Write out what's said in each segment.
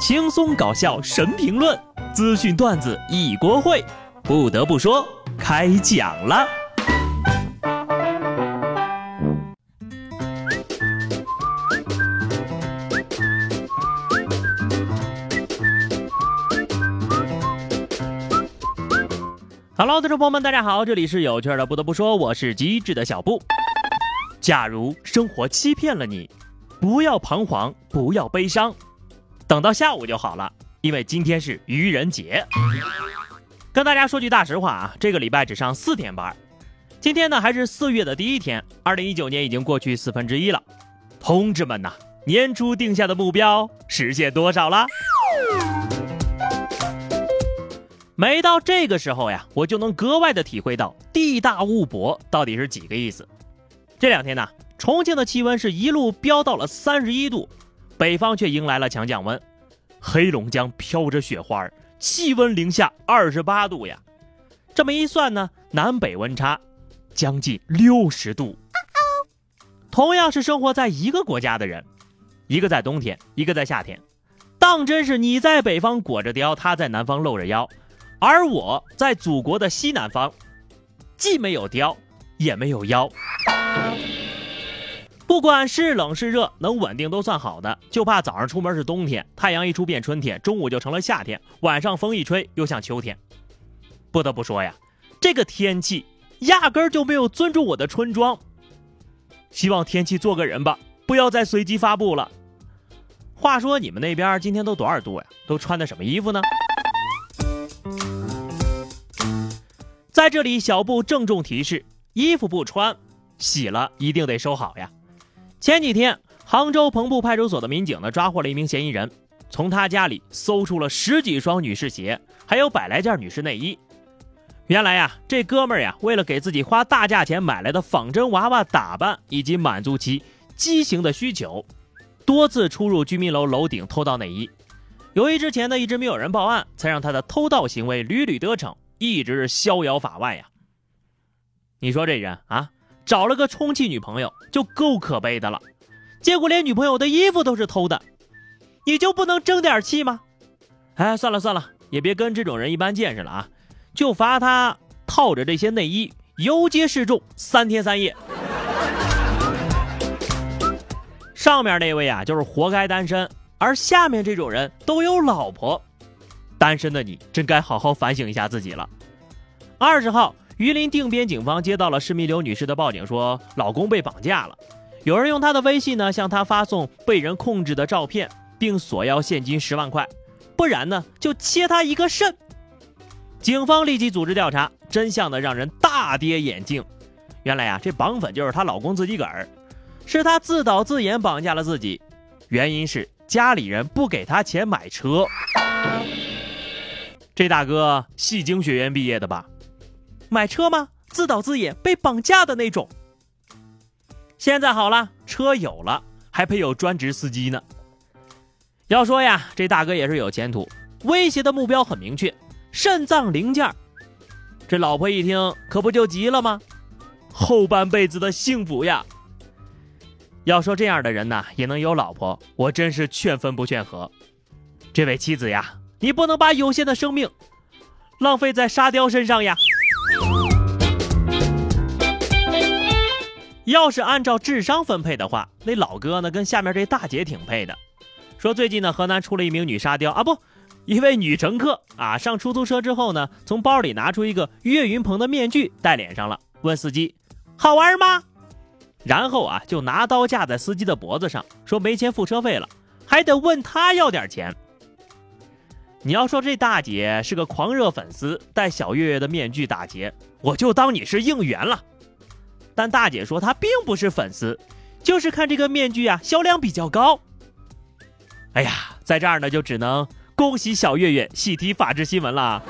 轻松搞笑神评论，资讯段子一锅烩。不得不说，开讲了。Hello，听众朋友们，大家好，这里是有趣的。不得不说，我是机智的小布。假如生活欺骗了你，不要彷徨，不要悲伤。等到下午就好了，因为今天是愚人节。跟大家说句大实话啊，这个礼拜只上四天班。今天呢还是四月的第一天，二零一九年已经过去四分之一了。同志们呐，年初定下的目标实现多少了？每到这个时候呀，我就能格外的体会到“地大物博”到底是几个意思。这两天呢，重庆的气温是一路飙到了三十一度。北方却迎来了强降温，黑龙江飘着雪花，气温零下二十八度呀。这么一算呢，南北温差将近六十度。同样是生活在一个国家的人，一个在冬天，一个在夏天，当真是你在北方裹着貂，他在南方露着腰，而我在祖国的西南方，既没有貂，也没有腰。不管是冷是热，能稳定都算好的，就怕早上出门是冬天，太阳一出变春天，中午就成了夏天，晚上风一吹又像秋天。不得不说呀，这个天气压根儿就没有尊重我的春装。希望天气做个人吧，不要再随机发布了。话说你们那边今天都多少度呀？都穿的什么衣服呢？在这里，小布郑重提示：衣服不穿，洗了一定得收好呀。前几天，杭州彭埠派出所的民警呢抓获了一名嫌疑人，从他家里搜出了十几双女士鞋，还有百来件女士内衣。原来呀，这哥们儿呀，为了给自己花大价钱买来的仿真娃娃打扮，以及满足其畸形的需求，多次出入居民楼楼顶偷盗内衣。由于之前呢一直没有人报案，才让他的偷盗行为屡屡得逞，一直逍遥法外呀。你说这人啊？找了个充气女朋友就够可悲的了，结果连女朋友的衣服都是偷的，你就不能争点气吗？哎，算了算了，也别跟这种人一般见识了啊，就罚他套着这些内衣游街示众三天三夜。上面那位啊，就是活该单身，而下面这种人都有老婆，单身的你真该好好反省一下自己了。二十号。榆林定边警方接到了施密刘女士的报警，说老公被绑架了，有人用她的微信呢向她发送被人控制的照片，并索要现金十万块，不然呢就切她一个肾。警方立即组织调查，真相呢让人大跌眼镜。原来呀，这绑粉就是她老公自己个儿，是她自导自演绑架了自己，原因是家里人不给她钱买车。这大哥戏精学院毕业的吧？买车吗？自导自演被绑架的那种。现在好了，车有了，还配有专职司机呢。要说呀，这大哥也是有前途，威胁的目标很明确，肾脏零件。这老婆一听，可不就急了吗？后半辈子的幸福呀！要说这样的人呢，也能有老婆，我真是劝分不劝和。这位妻子呀，你不能把有限的生命浪费在沙雕身上呀！要是按照智商分配的话，那老哥呢跟下面这大姐挺配的。说最近呢，河南出了一名女沙雕啊，不，一位女乘客啊，上出租车之后呢，从包里拿出一个岳云鹏的面具戴脸上了，问司机好玩吗？然后啊，就拿刀架在司机的脖子上，说没钱付车费了，还得问他要点钱。你要说这大姐是个狂热粉丝，戴小岳岳的面具打劫，我就当你是应援了。但大姐说她并不是粉丝，就是看这个面具啊销量比较高。哎呀，在这儿呢就只能恭喜小月月喜提法制新闻了。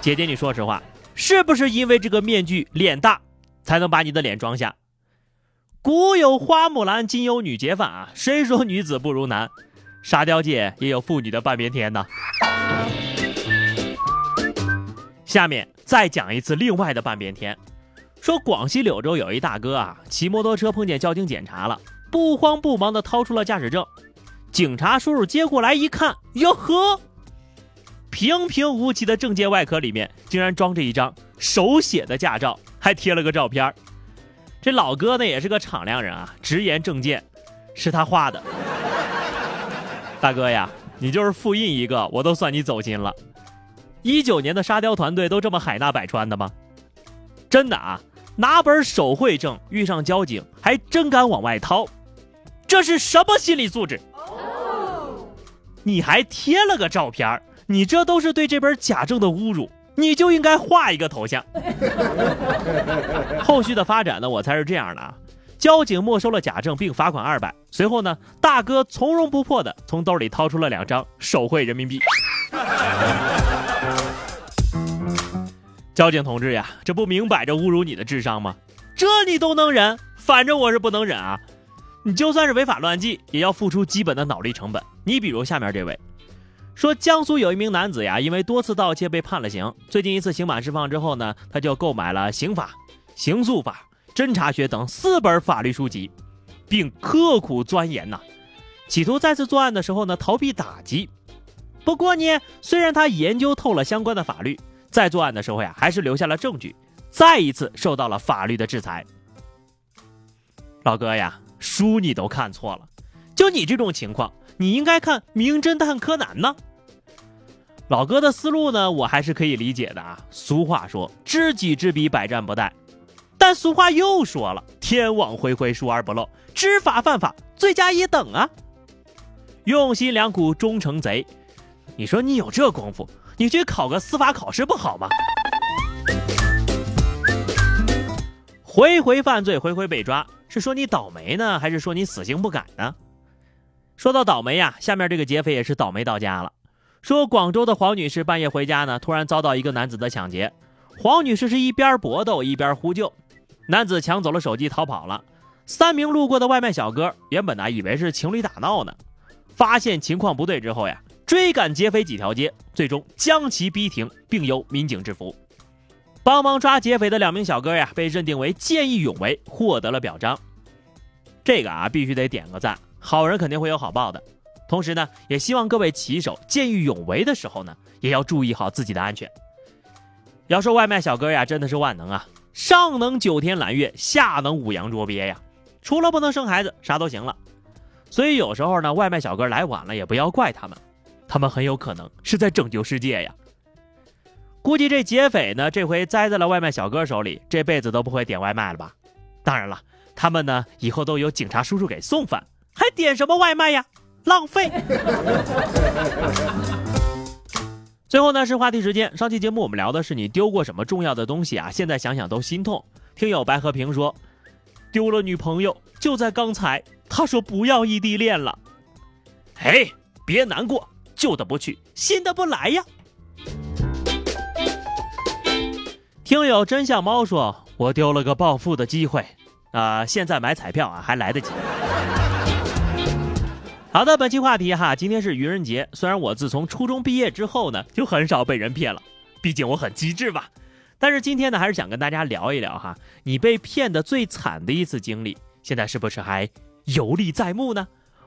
姐姐，你说实话，是不是因为这个面具脸大，才能把你的脸装下？古有花木兰，今有女劫犯啊，谁说女子不如男？沙雕界也有妇女的半边天呢。下面再讲一次另外的半边天。说广西柳州有一大哥啊，骑摩托车碰见交警检查了，不慌不忙的掏出了驾驶证，警察叔叔接过来一看，哟呵，平平无奇的证件外壳里面竟然装着一张手写的驾照，还贴了个照片这老哥呢也是个敞亮人啊，直言证件是他画的。大哥呀，你就是复印一个，我都算你走心了。一九年的沙雕团队都这么海纳百川的吗？真的啊，拿本手绘证遇上交警还真敢往外掏，这是什么心理素质？你还贴了个照片你这都是对这本假证的侮辱，你就应该画一个头像。后续的发展呢，我猜是这样的啊，交警没收了假证并罚款二百，随后呢，大哥从容不迫的从兜里掏出了两张手绘人民币。交警同志呀，这不明摆着侮辱你的智商吗？这你都能忍，反正我是不能忍啊！你就算是违法乱纪，也要付出基本的脑力成本。你比如下面这位，说江苏有一名男子呀，因为多次盗窃被判了刑。最近一次刑满释放之后呢，他就购买了刑法、刑诉法、侦查学等四本法律书籍，并刻苦钻研呐，企图再次作案的时候呢逃避打击。不过呢，虽然他研究透了相关的法律。在作案的时候呀，还是留下了证据，再一次受到了法律的制裁。老哥呀，书你都看错了，就你这种情况，你应该看《名侦探柯南》呢。老哥的思路呢，我还是可以理解的啊。俗话说“知己知彼，百战不殆”，但俗话又说了“天网恢恢，疏而不漏”，知法犯法，罪加一等啊。用心良苦，终成贼。你说你有这功夫？你去考个司法考试不好吗？回回犯罪，回回被抓，是说你倒霉呢，还是说你死性不改呢？说到倒霉呀，下面这个劫匪也是倒霉到家了。说广州的黄女士半夜回家呢，突然遭到一个男子的抢劫。黄女士是一边搏斗一边呼救，男子抢走了手机逃跑了。三名路过的外卖小哥原本呢以为是情侣打闹呢，发现情况不对之后呀。追赶劫匪几条街，最终将其逼停，并由民警制服。帮忙抓劫匪的两名小哥呀，被认定为见义勇为，获得了表彰。这个啊，必须得点个赞，好人肯定会有好报的。同时呢，也希望各位骑手见义勇为的时候呢，也要注意好自己的安全。要说外卖小哥呀，真的是万能啊，上能九天揽月，下能五洋捉鳖呀，除了不能生孩子，啥都行了。所以有时候呢，外卖小哥来晚了，也不要怪他们。他们很有可能是在拯救世界呀！估计这劫匪呢，这回栽在了外卖小哥手里，这辈子都不会点外卖了吧？当然了，他们呢，以后都有警察叔叔给送饭，还点什么外卖呀？浪费！最后呢，是话题时间。上期节目我们聊的是你丢过什么重要的东西啊？现在想想都心痛。听友白和平说，丢了女朋友，就在刚才，他说不要异地恋了。哎，别难过。旧的不去，新的不来呀。听友真相猫说：“我丢了个暴富的机会，啊，现在买彩票啊还来得及。”好的，本期话题哈，今天是愚人节。虽然我自从初中毕业之后呢，就很少被人骗了，毕竟我很机智吧。但是今天呢，还是想跟大家聊一聊哈，你被骗的最惨的一次经历，现在是不是还犹历在目呢？